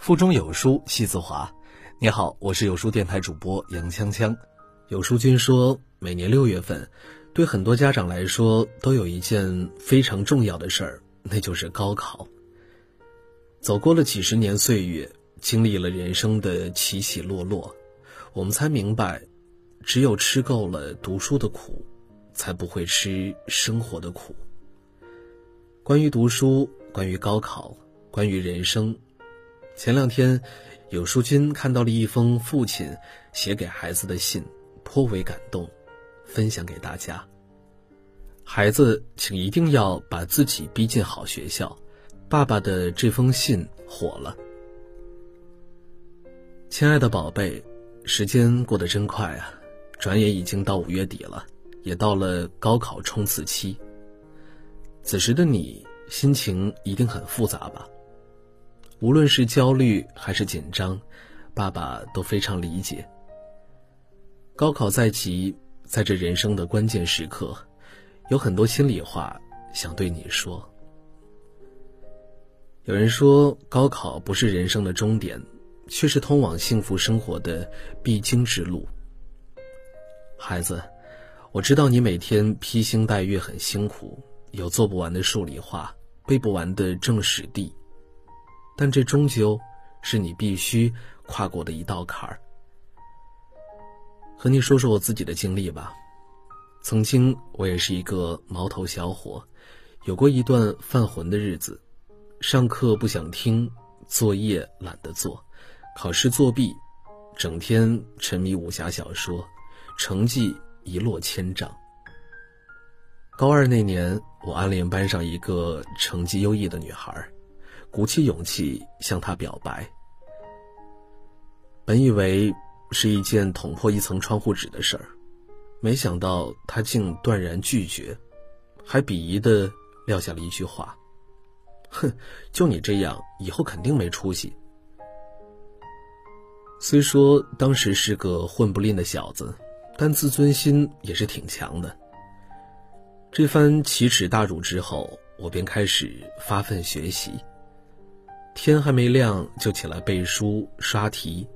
腹中有书气自华。你好，我是有书电台主播杨锵锵。有书君说，每年六月份，对很多家长来说，都有一件非常重要的事儿，那就是高考。走过了几十年岁月，经历了人生的起起落落，我们才明白，只有吃够了读书的苦，才不会吃生活的苦。关于读书，关于高考，关于人生。前两天，有书君看到了一封父亲写给孩子的信，颇为感动，分享给大家。孩子，请一定要把自己逼进好学校。爸爸的这封信火了。亲爱的宝贝，时间过得真快啊，转眼已经到五月底了，也到了高考冲刺期。此时的你，心情一定很复杂吧？无论是焦虑还是紧张，爸爸都非常理解。高考在即，在这人生的关键时刻，有很多心里话想对你说。有人说，高考不是人生的终点，却是通往幸福生活的必经之路。孩子，我知道你每天披星戴月很辛苦，有做不完的数理化，背不完的政史地。但这终究是你必须跨过的一道坎儿。和你说说我自己的经历吧。曾经我也是一个毛头小伙，有过一段犯浑的日子，上课不想听，作业懒得做，考试作弊，整天沉迷武侠小说，成绩一落千丈。高二那年，我暗恋班上一个成绩优异的女孩。鼓起勇气向他表白，本以为是一件捅破一层窗户纸的事儿，没想到他竟断然拒绝，还鄙夷的撂下了一句话：“哼，就你这样，以后肯定没出息。”虽说当时是个混不吝的小子，但自尊心也是挺强的。这番奇耻大辱之后，我便开始发奋学习。天还没亮就起来背书刷题，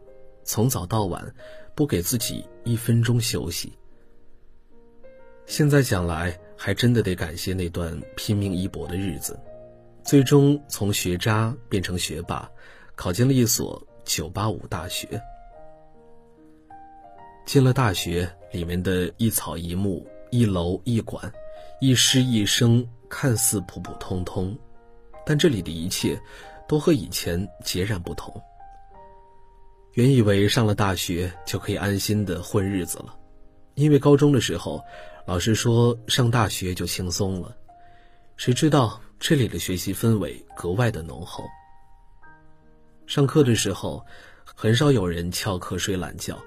从早到晚，不给自己一分钟休息。现在想来，还真的得感谢那段拼命一搏的日子，最终从学渣变成学霸，考进了一所985大学。进了大学，里面的一草一木、一楼一馆、一师一生，看似普普通通，但这里的一切。都和以前截然不同。原以为上了大学就可以安心的混日子了，因为高中的时候，老师说上大学就轻松了，谁知道这里的学习氛围格外的浓厚。上课的时候，很少有人翘课睡懒觉，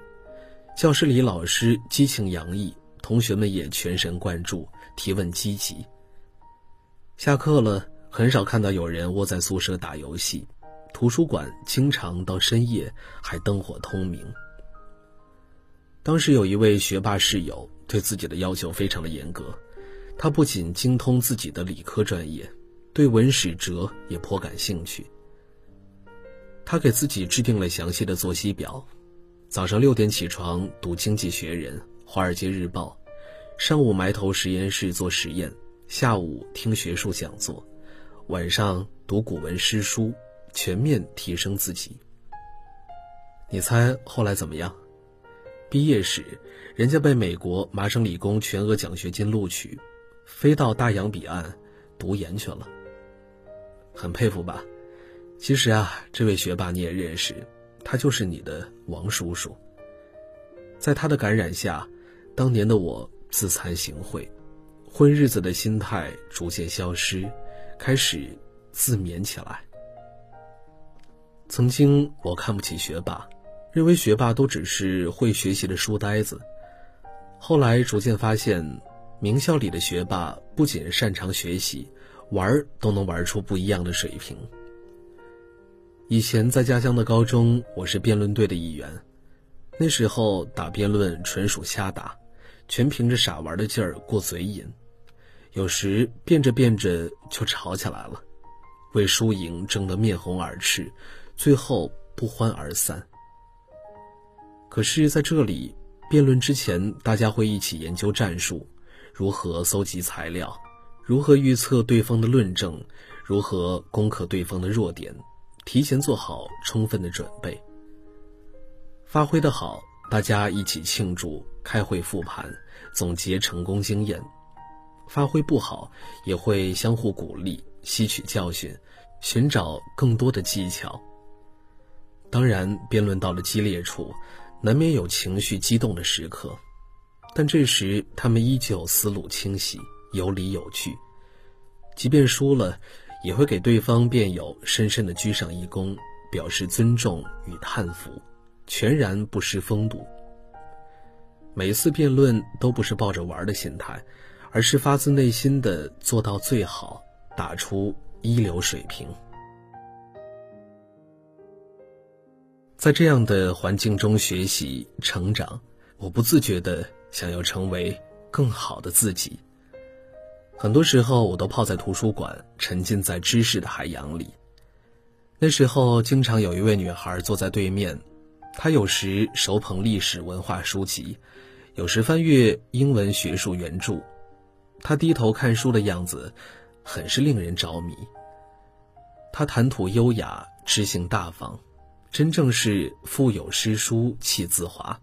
教室里老师激情洋溢，同学们也全神贯注，提问积极。下课了。很少看到有人窝在宿舍打游戏，图书馆经常到深夜还灯火通明。当时有一位学霸室友对自己的要求非常的严格，他不仅精通自己的理科专业，对文史哲也颇感兴趣。他给自己制定了详细的作息表：早上六点起床读《经济学人》《华尔街日报》，上午埋头实验室做实验，下午听学术讲座。晚上读古文诗书，全面提升自己。你猜后来怎么样？毕业时，人家被美国麻省理工全额奖学金录取，飞到大洋彼岸读研去了。很佩服吧？其实啊，这位学霸你也认识，他就是你的王叔叔。在他的感染下，当年的我自惭形秽，混日子的心态逐渐消失。开始自勉起来。曾经我看不起学霸，认为学霸都只是会学习的书呆子。后来逐渐发现，名校里的学霸不仅擅长学习，玩都能玩出不一样的水平。以前在家乡的高中，我是辩论队的一员，那时候打辩论纯属瞎打，全凭着傻玩的劲儿过嘴瘾。有时辩着辩着就吵起来了，为输赢争得面红耳赤，最后不欢而散。可是，在这里辩论之前，大家会一起研究战术，如何搜集材料，如何预测对方的论证，如何攻克对方的弱点，提前做好充分的准备。发挥的好，大家一起庆祝，开会复盘，总结成功经验；发挥不好，也会相互鼓励，吸取教训，寻找更多的技巧。当然，辩论到了激烈处。难免有情绪激动的时刻，但这时他们依旧思路清晰、有理有据。即便输了，也会给对方辩友深深的鞠上一躬，表示尊重与叹服，全然不失风度。每次辩论都不是抱着玩的心态，而是发自内心的做到最好，打出一流水平。在这样的环境中学习成长，我不自觉地想要成为更好的自己。很多时候，我都泡在图书馆，沉浸在知识的海洋里。那时候，经常有一位女孩坐在对面，她有时手捧历史文化书籍，有时翻阅英文学术原著。他低头看书的样子，很是令人着迷。他谈吐优雅，知性大方。真正是腹有诗书气自华。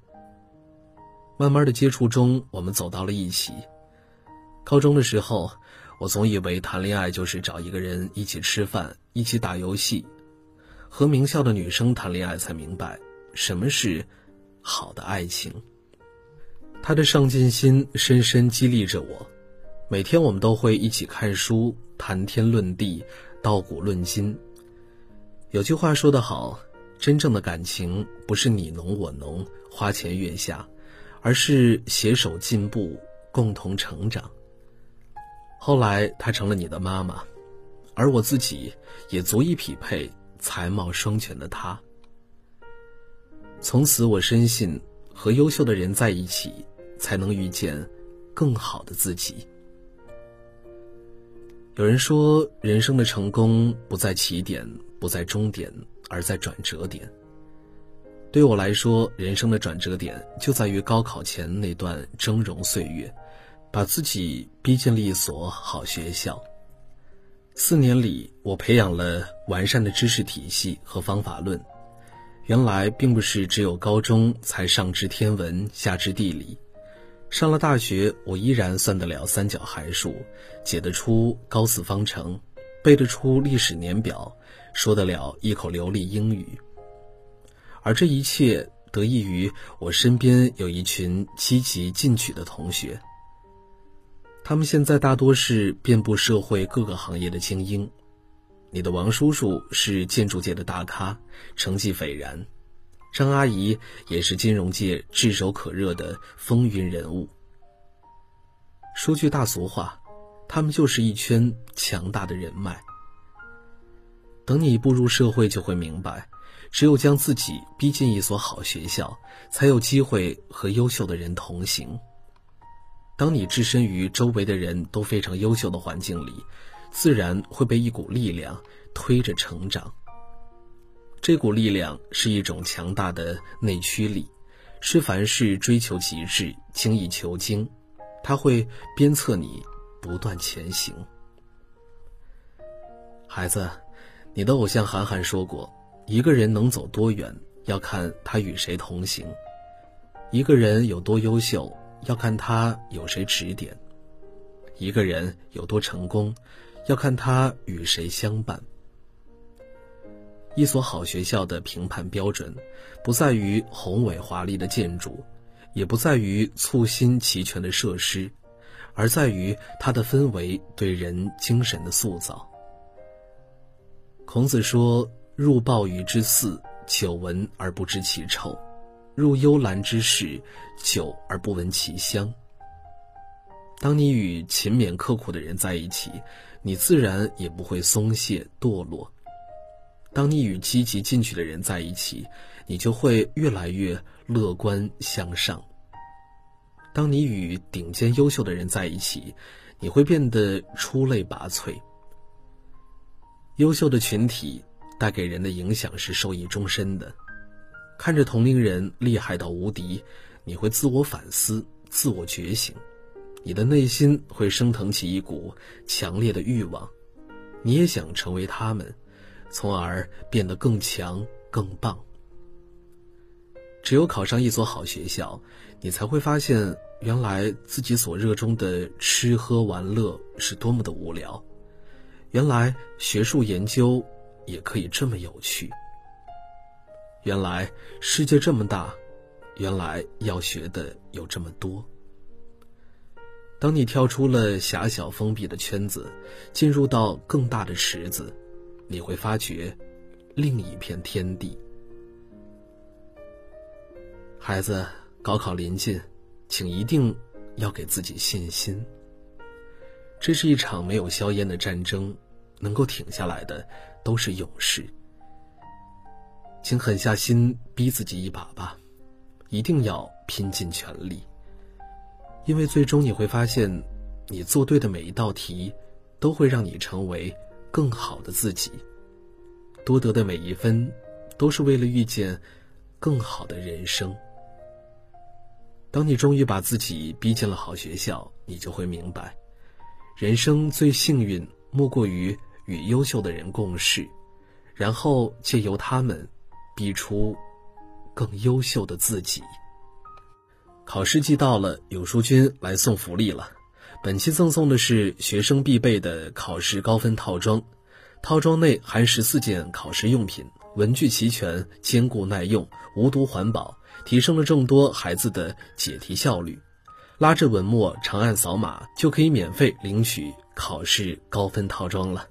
慢慢的接触中，我们走到了一起。高中的时候，我总以为谈恋爱就是找一个人一起吃饭、一起打游戏，和名校的女生谈恋爱，才明白什么是好的爱情。他的上进心深深激励着我。每天我们都会一起看书、谈天论地、道古论今。有句话说得好。真正的感情不是你侬我侬、花前月下，而是携手进步、共同成长。后来她成了你的妈妈，而我自己也足以匹配才貌双全的她。从此，我深信和优秀的人在一起，才能遇见更好的自己。有人说，人生的成功不在起点，不在终点。而在转折点。对我来说，人生的转折点就在于高考前那段峥嵘岁月，把自己逼进了一所好学校。四年里，我培养了完善的知识体系和方法论。原来，并不是只有高中才上知天文下知地理，上了大学，我依然算得了三角函数，解得出高四方程，背得出历史年表。说得了一口流利英语，而这一切得益于我身边有一群积极进取的同学。他们现在大多是遍布社会各个行业的精英。你的王叔叔是建筑界的大咖，成绩斐然；张阿姨也是金融界炙手可热的风云人物。说句大俗话，他们就是一圈强大的人脉。等你步入社会，就会明白，只有将自己逼进一所好学校，才有机会和优秀的人同行。当你置身于周围的人都非常优秀的环境里，自然会被一股力量推着成长。这股力量是一种强大的内驱力，是凡事追求极致、精益求精，它会鞭策你不断前行。孩子。你的偶像韩寒说过：“一个人能走多远，要看他与谁同行；一个人有多优秀，要看他有谁指点；一个人有多成功，要看他与谁相伴。”一所好学校的评判标准，不在于宏伟华丽的建筑，也不在于簇新齐全的设施，而在于它的氛围对人精神的塑造。孔子说：“入鲍鱼之肆，久闻而不知其臭；入幽兰之室，久而不闻其香。”当你与勤勉刻苦的人在一起，你自然也不会松懈堕落；当你与积极进取的人在一起，你就会越来越乐观向上；当你与顶尖优秀的人在一起，你会变得出类拔萃。优秀的群体带给人的影响是受益终身的。看着同龄人厉害到无敌，你会自我反思、自我觉醒，你的内心会升腾起一股强烈的欲望，你也想成为他们，从而变得更强、更棒。只有考上一所好学校，你才会发现，原来自己所热衷的吃喝玩乐是多么的无聊，原来学术研究也可以这么有趣。原来世界这么大，原来要学的有这么多。当你跳出了狭小封闭的圈子，进入到更大的池子，你会发觉另一片天地。孩子，高考临近，请一定要给自己信心。这是一场没有硝烟的战争，能够挺下来的都是勇士。请狠下心逼自己一把吧，一定要拼尽全力。因为最终你会发现，你做对的每一道题，都会让你成为更好的自己。多得的每一分，都是为了遇见更好的人生。当你终于把自己逼进了好学校，你就会明白，人生最幸运莫过于与优秀的人共事，然后借由他们。逼出更优秀的自己。考试季到了，有书君来送福利了。本期赠送的是学生必备的考试高分套装，套装内含十四件考试用品，文具齐全，坚固耐用，无毒环保，提升了众多孩子的解题效率。拉着文末长按扫码，就可以免费领取考试高分套装了。